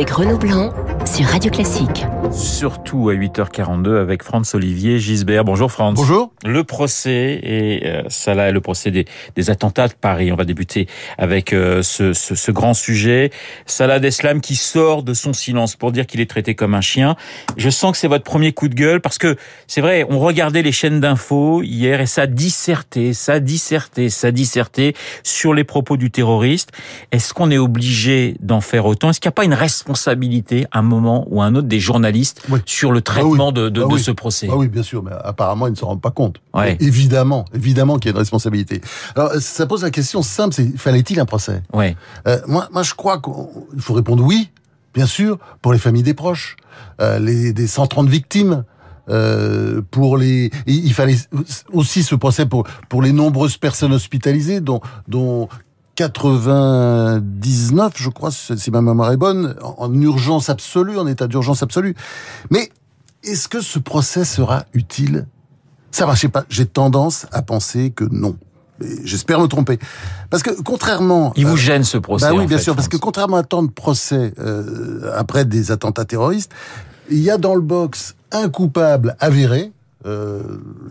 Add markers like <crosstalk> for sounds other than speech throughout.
avec Renaud Blanc sur Radio Classique. Surtout à 8h42 avec Franz Olivier Gisbert. Bonjour Franz. Bonjour. Le procès et euh, ça là, le procès des, des, attentats de Paris. On va débuter avec euh, ce, ce, ce, grand sujet. Salah Deslam qui sort de son silence pour dire qu'il est traité comme un chien. Je sens que c'est votre premier coup de gueule parce que c'est vrai, on regardait les chaînes d'infos hier et ça dissertait, ça dissertait, ça dissertait sur les propos du terroriste. Est-ce qu'on est obligé d'en faire autant? Est-ce qu'il n'y a pas une responsabilité à un moment ou à un autre des journalistes oui. sur le traitement ah oui. de, de, ah de ce procès Ah oui, bien sûr, mais apparemment ils ne se rendent pas compte. Ouais. Évidemment, évidemment qu'il y a une responsabilité. Alors ça pose la question simple, c'est fallait-il un procès? Ouais. euh, moi, moi, je crois qu'il faut répondre oui, bien sûr, pour les familles des proches, euh, les des 130 victimes. Euh, pour les, il fallait aussi ce procès pour pour les nombreuses personnes hospitalisées, dont dont 99, je crois, si ma mémoire est bonne, en urgence absolue, en état d'urgence absolue. Mais est-ce que ce procès sera utile? Ça va, je sais pas. J'ai tendance à penser que non. J'espère me tromper. Parce que contrairement... Il vous gêne ce procès Bah oui, bien fait, sûr, parce que contrairement à tant de procès euh, après des attentats terroristes, il y a dans le box un coupable avéré, euh,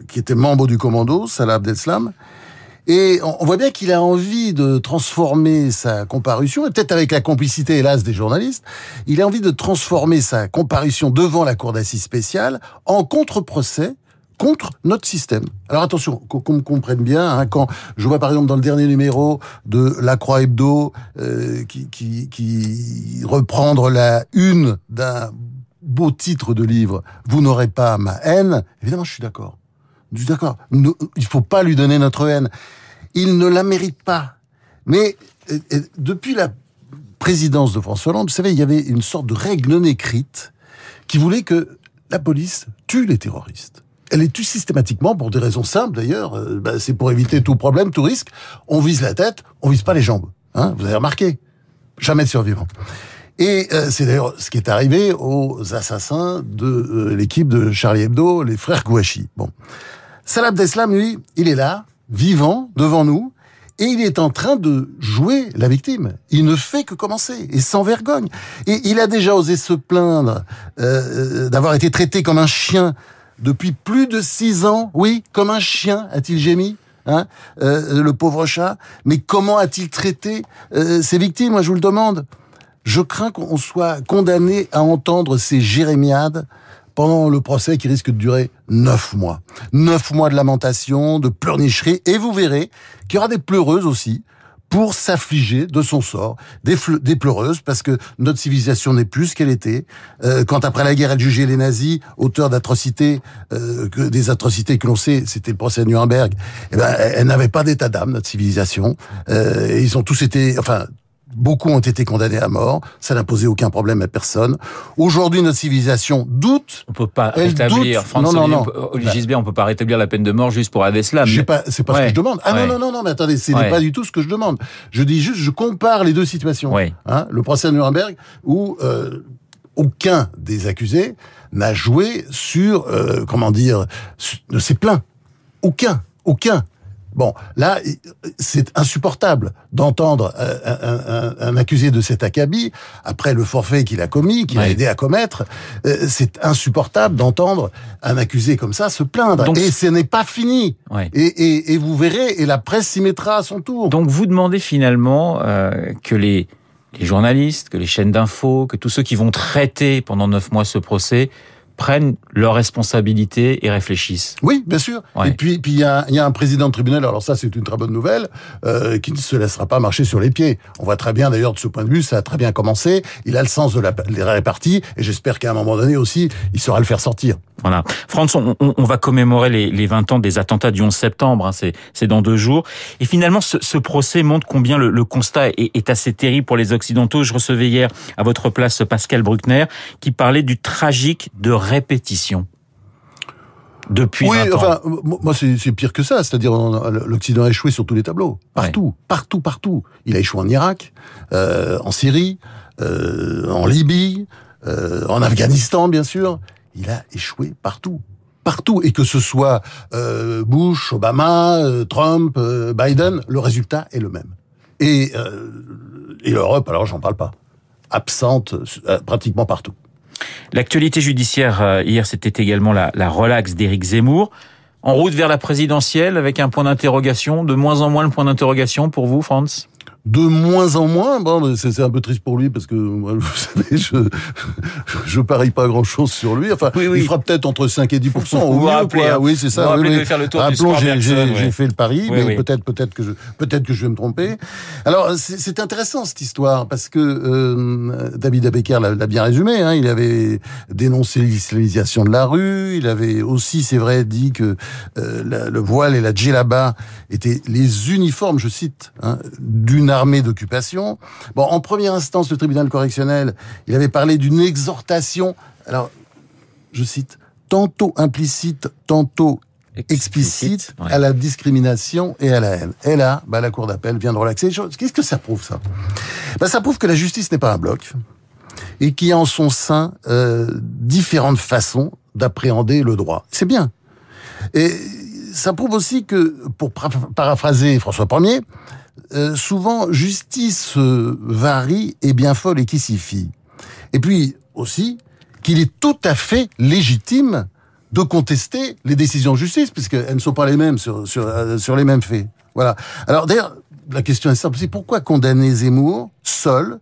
qui était membre du commando, Salah Abdeslam, et on voit bien qu'il a envie de transformer sa comparution, et peut-être avec la complicité, hélas, des journalistes, il a envie de transformer sa comparution devant la cour d'assises spéciale en contre-procès contre notre système. Alors attention, qu'on me comprenne bien, hein, quand je vois par exemple dans le dernier numéro de La Croix Hebdo euh, qui, qui, qui reprendre la une d'un beau titre de livre, Vous n'aurez pas ma haine, évidemment je suis d'accord. Je suis d'accord. Il faut pas lui donner notre haine. Il ne la mérite pas. Mais et, et, depuis la présidence de François Hollande, vous savez, il y avait une sorte de règle non écrite qui voulait que la police tue les terroristes. Elle les tue systématiquement pour des raisons simples d'ailleurs. Euh, bah, c'est pour éviter tout problème, tout risque. On vise la tête, on vise pas les jambes. Hein vous avez remarqué Jamais de survivants. Et euh, c'est d'ailleurs ce qui est arrivé aux assassins de euh, l'équipe de Charlie Hebdo, les frères Gouachi. Bon. Salah Abdeslam, lui, il est là, vivant, devant nous, et il est en train de jouer la victime. Il ne fait que commencer, et sans vergogne. Et il a déjà osé se plaindre euh, d'avoir été traité comme un chien depuis plus de six ans. Oui, comme un chien, a-t-il gémi Hein, euh, le pauvre chat. Mais comment a-t-il traité euh, ses victimes Moi, je vous le demande. Je crains qu'on soit condamné à entendre ces jérémiades pendant le procès qui risque de durer neuf mois. Neuf mois de lamentation, de pleurnicherie, et vous verrez qu'il y aura des pleureuses aussi pour s'affliger de son sort, des, pleureuses, parce que notre civilisation n'est plus ce qu'elle était. Euh, quand après la guerre, elle jugeait les nazis auteurs d'atrocités, euh, des atrocités que l'on sait, c'était le procès de Nuremberg. Eh ben, elle n'avait pas d'état d'âme, notre civilisation. Euh, ils ont tous été, enfin, Beaucoup ont été condamnés à mort. Ça n'a posé aucun problème à personne. Aujourd'hui, notre civilisation doute. On peut pas rétablir. Non, non, non. Olivier Gisbert, on peut pas rétablir la peine de mort juste pour Adeslam. Mais... pas. C'est pas ouais. ce que je demande. Ah ouais. non, non, non, non. Mais attendez, ce n'est ouais. pas du tout ce que je demande. Je dis juste, je compare les deux situations. Hein, le procès de Nuremberg où euh, aucun des accusés n'a joué sur, euh, comment dire, ne s'est plaint. Aucun, aucun. Bon, là, c'est insupportable d'entendre un, un, un, accusé de cet acabit, après le forfait qu'il a commis, qu'il a aidé à commettre, euh, c'est insupportable d'entendre un accusé comme ça se plaindre. Donc, et ce n'est pas fini. Ouais. Et, et, et, vous verrez, et la presse s'y mettra à son tour. Donc vous demandez finalement euh, que les, les journalistes, que les chaînes d'infos, que tous ceux qui vont traiter pendant neuf mois ce procès prennent leurs responsabilités et réfléchissent. Oui, bien sûr. Ouais. Et puis, puis il y a, y a, un président de tribunal. Alors ça, c'est une très bonne nouvelle, euh, qui ne se laissera pas marcher sur les pieds. On voit très bien, d'ailleurs, de ce point de vue, ça a très bien commencé. Il a le sens de la, les réparties, et j'espère qu'à un moment donné aussi, il saura le faire sortir. Voilà. France, on, on va commémorer les, les, 20 ans des attentats du 11 septembre. Hein, c'est dans deux jours. Et finalement, ce, ce procès montre combien le, le constat est, est, assez terrible pour les Occidentaux. Je recevais hier à votre place Pascal Bruckner, qui parlait du tragique de répétition. Depuis oui, 20 ans. enfin, moi c'est pire que ça. C'est-à-dire l'Occident a échoué sur tous les tableaux, partout, ouais. partout, partout. Il a échoué en Irak, euh, en Syrie, euh, en Libye, euh, en Afghanistan, bien sûr. Il a échoué partout partout et que ce soit Bush, Obama, Trump, Biden, le résultat est le même. Et, et l'Europe, alors j'en parle pas. absente pratiquement partout. L'actualité judiciaire hier, c'était également la, la relaxe d'Éric Zemmour. En route vers la présidentielle avec un point d'interrogation, de moins en moins le point d'interrogation pour vous, Franz? De moins en moins. Bon, c'est un peu triste pour lui parce que moi, vous <laughs> savez, je je parie pas grand chose sur lui. Enfin, il fera peut-être entre 5 et 10% au mieux. Quoi. Hein. Oui, c'est ça. Oui, oui. Faire le tour Rappelons, j'ai fait le pari, mais peut-être peut-être que je peut-être que je vais me tromper. Alors, c'est intéressant cette histoire parce que euh, David Abecker l'a bien résumé. Hein, il avait dénoncé l'islamisation de la rue. Il avait aussi, c'est vrai, dit que euh, le voile et la djellaba étaient les uniformes, je cite, hein, d'une armée d'occupation. Bon, en première instance, le tribunal correctionnel, il avait parlé d'une exhortation, alors, je cite, tantôt implicite, tantôt explicite, à la discrimination et à la haine. Et là, bah, la Cour d'appel vient de relaxer les choses. Qu'est-ce que ça prouve, ça? Bah, Ça prouve que la justice n'est pas un bloc et qu'il y a en son sein euh, différentes façons d'appréhender le droit. C'est bien. Et ça prouve aussi que, pour paraphraser François Ier, euh, souvent justice varie et bien folle et qui s'y fie. Et puis aussi qu'il est tout à fait légitime de contester les décisions de justice puisqu'elles ne sont pas les mêmes sur, sur, euh, sur les mêmes faits. Voilà. Alors d'ailleurs, la question est simple, c'est pourquoi condamner Zemmour seul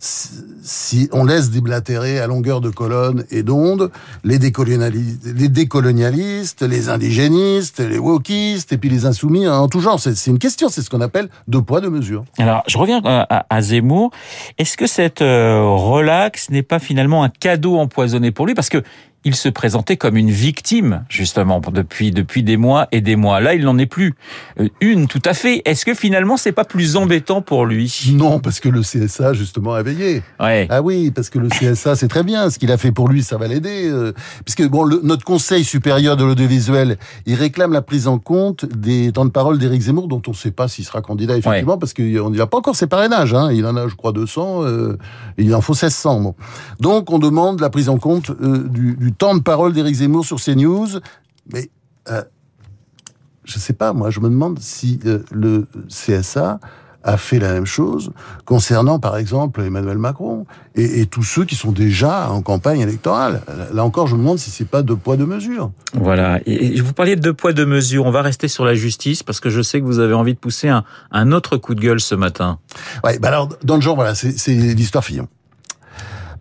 si on laisse déblatérer à longueur de colonne et d'onde les, décolonialistes, les indigénistes, les wokistes et puis les insoumis en tout genre. C'est une question, c'est ce qu'on appelle deux poids, deux mesures. Alors, je reviens à, Zemmour. Est-ce que cette euh, relax n'est pas finalement un cadeau empoisonné pour lui? Parce que il se présentait comme une victime, justement, depuis, depuis des mois et des mois. Là, il n'en est plus euh, une, tout à fait. Est-ce que finalement, c'est pas plus embêtant pour lui? Non, parce que le CSA, justement, a veillé. Ouais. Ah oui, parce que le CSA, c'est très bien. Ce qu'il a fait pour lui, ça va l'aider. Euh, puisque, bon, notre Conseil supérieur de l'audiovisuel, il réclame la prise en compte des temps de parole d'Éric Zemmour, dont on ne sait pas s'il sera candidat, effectivement, parce qu'il n'a pas encore ses parrainages. Hein. Il en a, je crois, 200. Euh, il en faut 1600. Bon. Donc, on demande la prise en compte du, du temps de parole d'Éric Zemmour sur CNews, mais euh, je sais pas, moi, je me demande si euh, le CSA a fait la même chose concernant, par exemple, Emmanuel Macron et, tous ceux qui sont déjà en campagne électorale. Là encore, je me demande si c'est pas deux poids deux mesures. Voilà. Et vous parliez de deux poids deux mesures. On va rester sur la justice parce que je sais que vous avez envie de pousser un, un autre coup de gueule ce matin. Ouais. Bah alors, dans le genre, voilà, c'est l'histoire Fillon.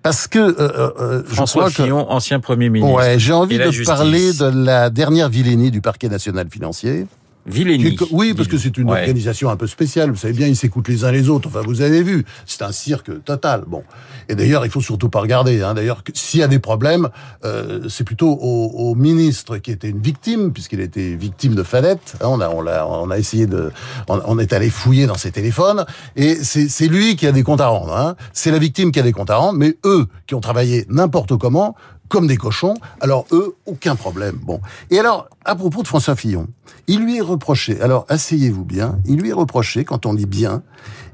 Parce que euh, euh, euh François Fillon, ancien Premier ministre. Ouais, j'ai envie de parler de la dernière vilainie du parquet national financier. Villény. Oui, parce que c'est une organisation un peu spéciale. Vous savez bien, ils s'écoutent les uns les autres. Enfin, vous avez vu, c'est un cirque total. Bon, et d'ailleurs, il faut surtout pas regarder. Hein. D'ailleurs, s'il y a des problèmes, euh, c'est plutôt au, au, ministre qui était une victime, puisqu'il était victime de Fadette. Hein, on a, on a, on a essayé de, on, est allé fouiller dans ses téléphones, et c'est lui qui a des comptes à rendre. Hein. C'est la victime qui a des comptes à rendre, mais eux qui ont travaillé n'importe comment comme des cochons. Alors eux, aucun problème. Bon. Et alors, à propos de François Fillon, il lui est reproché, alors asseyez-vous bien, il lui est reproché, quand on lit bien,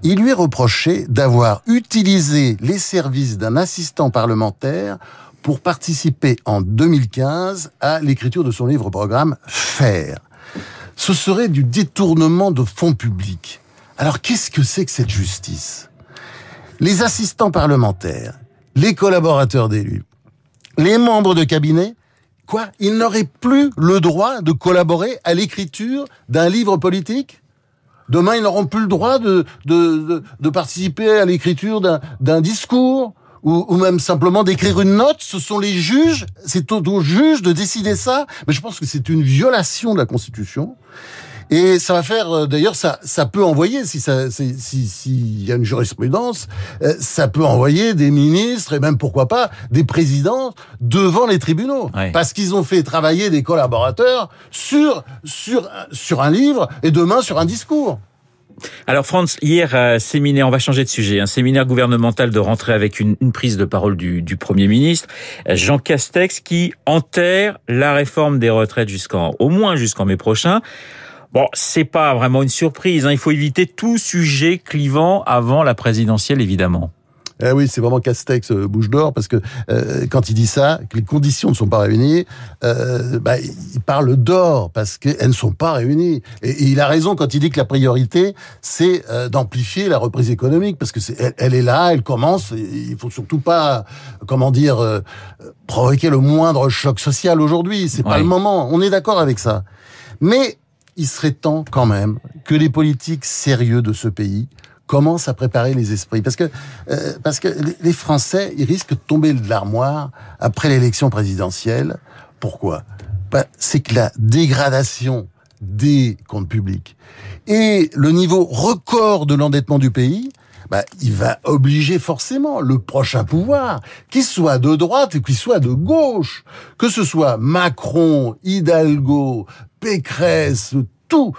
il lui est reproché d'avoir utilisé les services d'un assistant parlementaire pour participer en 2015 à l'écriture de son livre-programme Faire. Ce serait du détournement de fonds publics. Alors qu'est-ce que c'est que cette justice? Les assistants parlementaires, les collaborateurs d'élus, les membres de cabinet, quoi, ils n'auraient plus le droit de collaborer à l'écriture d'un livre politique? Demain, ils n'auront plus le droit de, de, de, participer à l'écriture d'un discours ou, ou, même simplement d'écrire une note. Ce sont les juges, c'est aux juges de décider ça. Mais je pense que c'est une violation de la Constitution. Et ça va faire, euh, d'ailleurs, ça, ça peut envoyer, si ça, s'il si, y a une jurisprudence, euh, ça peut envoyer des ministres et même pourquoi pas des présidents devant les tribunaux, parce qu'ils ont fait travailler des collaborateurs sur sur sur un livre et demain sur un discours. Alors Franz, hier, euh, séminaire, on va changer de sujet, un séminaire gouvernemental de rentrée avec une, une prise de parole du, du, Premier ministre, Jean Castex, qui enterre la réforme des retraites jusqu'en, au moins jusqu'en mai prochain. Bon, c'est pas vraiment une surprise. Hein. Il faut éviter tout sujet clivant avant la présidentielle, évidemment. Eh oui, c'est vraiment Castex euh, bouche d'or parce que euh, quand il dit ça, que les conditions ne sont pas réunies, euh, bah, il parle d'or parce qu'elles ne sont pas réunies. Et, et, il a raison quand il dit que la priorité, c'est euh, d'amplifier la reprise économique parce que est, elle, elle, est là, elle commence. il faut surtout pas, comment dire, euh, provoquer le moindre choc social aujourd'hui. C'est pas le moment. On est d'accord avec ça. Mais il serait temps quand même que les politiques sérieux de ce pays commence à préparer les esprits. Parce que, euh, parce que les Français, ils risquent de tomber de l'armoire après l'élection présidentielle. Pourquoi? Bah, C'est que la dégradation des comptes publics et le niveau record de l'endettement du pays, bah, il va obliger forcément le prochain pouvoir, qu'il soit de droite ou qu'il soit de gauche, que ce soit Macron, Hidalgo, Pécresse, tout,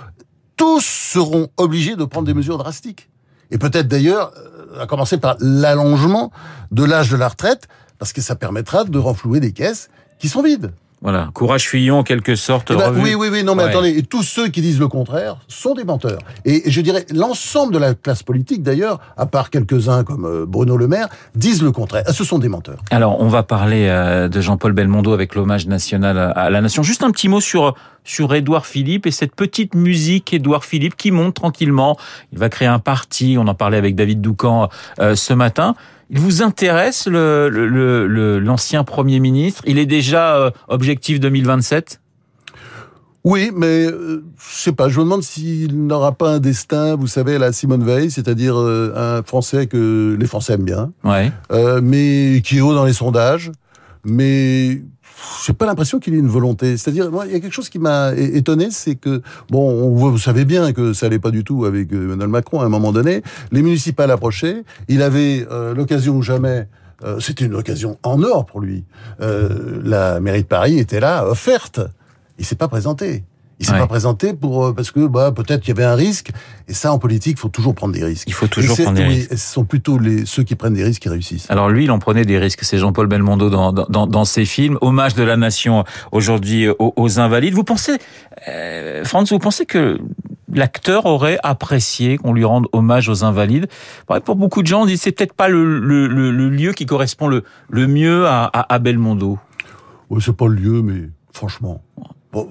tous seront obligés de prendre des mesures drastiques et peut-être d'ailleurs euh, à commencer par l'allongement de l'âge de la retraite, parce que ça permettra de renflouer des caisses qui sont vides. Voilà, courage Fillon en quelque sorte. Eh ben, oui, oui, oui, non, mais ouais. attendez, et tous ceux qui disent le contraire sont des menteurs. Et je dirais, l'ensemble de la classe politique, d'ailleurs, à part quelques-uns comme euh, Bruno Le Maire, disent le contraire. Ce sont des menteurs. Alors, on va parler euh, de Jean-Paul Belmondo avec l'hommage national à la nation. Juste un petit mot sur sur Édouard Philippe et cette petite musique Édouard Philippe qui monte tranquillement. Il va créer un parti. On en parlait avec David Doucan euh, ce matin. Il vous intéresse l'ancien le, le, le, Premier ministre? Il est déjà euh, objectif 2027 oui, mais euh, je sais pas. Je me demande s'il n'aura pas un destin, vous savez, la Simone Veil, c'est-à-dire euh, un Français que les Français aiment bien, ouais. euh, mais qui est haut dans les sondages, mais j'ai pas l'impression qu'il ait une volonté. C'est-à-dire, il y a quelque chose qui m'a étonné, c'est que, bon, on, vous savez bien que ça allait pas du tout avec Emmanuel Macron à un moment donné. Les municipales approchaient. Il avait euh, l'occasion ou jamais. Euh, C'était une occasion en or pour lui. Euh, la mairie de Paris était là, offerte. Il s'est pas présenté. Il s'est ouais. pas présenté pour parce que bah peut-être qu'il y avait un risque et ça en politique il faut toujours prendre des risques. Il faut toujours prendre des risques. Ce sont plutôt les ceux qui prennent des risques qui réussissent. Alors lui il en prenait des risques. C'est Jean-Paul Belmondo dans, dans dans ses films. Hommage de la nation aujourd'hui aux, aux, invalides. Vous pensez, euh, Franz, vous pensez que l'acteur aurait apprécié qu'on lui rende hommage aux invalides? Pour beaucoup de gens, on dit c'est peut-être pas le, le, le, le, lieu qui correspond le, le mieux à, à, à Belmondo. Oui, c'est pas le lieu, mais franchement. Bon,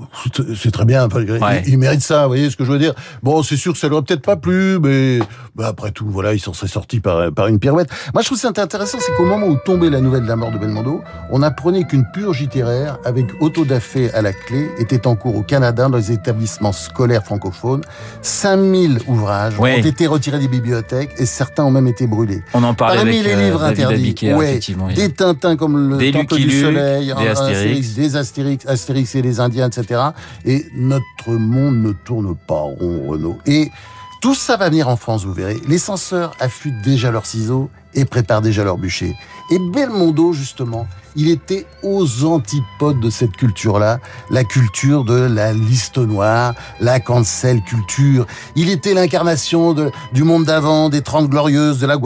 c'est très bien. Enfin, ouais. il, il, mérite ça, vous voyez ce que je veux dire. Bon, c'est sûr que ça lui aurait peut-être pas plu, mais bah, après tout, voilà, il s'en serait sorti par, par une pirouette. Moi, je trouve c'est intéressant, c'est qu'au moment où tombait la nouvelle de la mort de Belmondo, on apprenait qu'une purge littéraire, avec autodafé à la clé, était en cours au Canada dans les établissements scolaires francophones. 5000 ouvrages ont été retirés des bibliothèques et certains ont même été brûlés. On en parlait Parmi avec les livres euh, interdits, Abiquier, ouais, des Tintins comme le des Temple Lucky du Luke, Soleil, des Astérix. des Astérix, Astérix et les Indiens, Et notre monde ne tourne pas rond, Renaud. Et tout ça va venir en France, vous verrez. Les censeurs affûtent déjà leurs ciseaux et préparent déjà leurs bûchers. Et Belmondo, justement, il était aux antipodes de cette culture-là, la culture de la liste noire, la cancel culture. Il était l'incarnation du monde d'avant, des Trente Glorieuses, de la,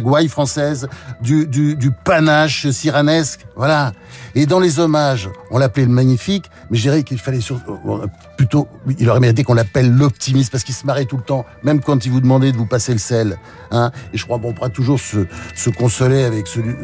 gouaille française, du, panache cyranesque. Voilà. Et dans les hommages, on l'appelait le magnifique, mais je dirais qu'il fallait surtout, plutôt, il aurait mérité qu'on l'appelle l'optimiste, parce qu'il se marrait tout le temps, même quand il vous demandait de vous passer le sel. Hein. Et je crois qu'on pourra toujours se, se consoler avec, celui,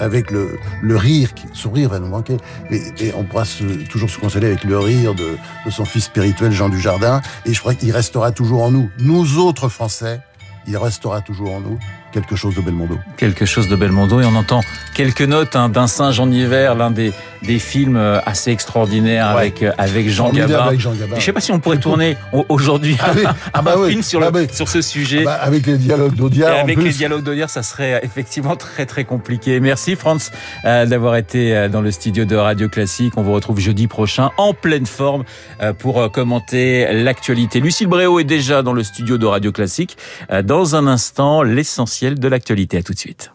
avec le, le rire, son rire va nous manquer, et, on pourra toujours se consoler avec le rire de, de son fils spirituel Jean Dujardin, et je crois qu'il restera toujours en nous. Nous autres Français, il restera toujours en nous quelque chose de Belmondo. Quelque chose de Belmondo et on entend quelques notes hein, d'un singe en hiver, l'un des, des films euh, assez extraordinaires ouais. avec, euh, avec Jean Gabin. Avec Jean Gabin. Je sais pas si on pourrait tourner aujourd'hui ah oui. <laughs> ah bah un oui. film sur, ah le, bah, sur ce sujet. Bah avec les dialogues d'Audiard. Avec les dialogues d'Audiard, ça serait effectivement très très compliqué. Merci Franz euh, d'avoir été euh, dans le studio de Radio Classique. On vous retrouve jeudi prochain en pleine forme euh, pour commenter l'actualité. Lucille Bréau est déjà dans le studio de Radio Classique. Dans un instant, l'essentiel de l'actualité tout de suite.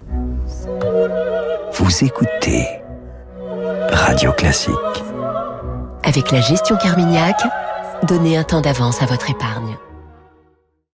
Vous écoutez Radio Classique. Avec la gestion Carmignac, donnez un temps d'avance à votre épargne.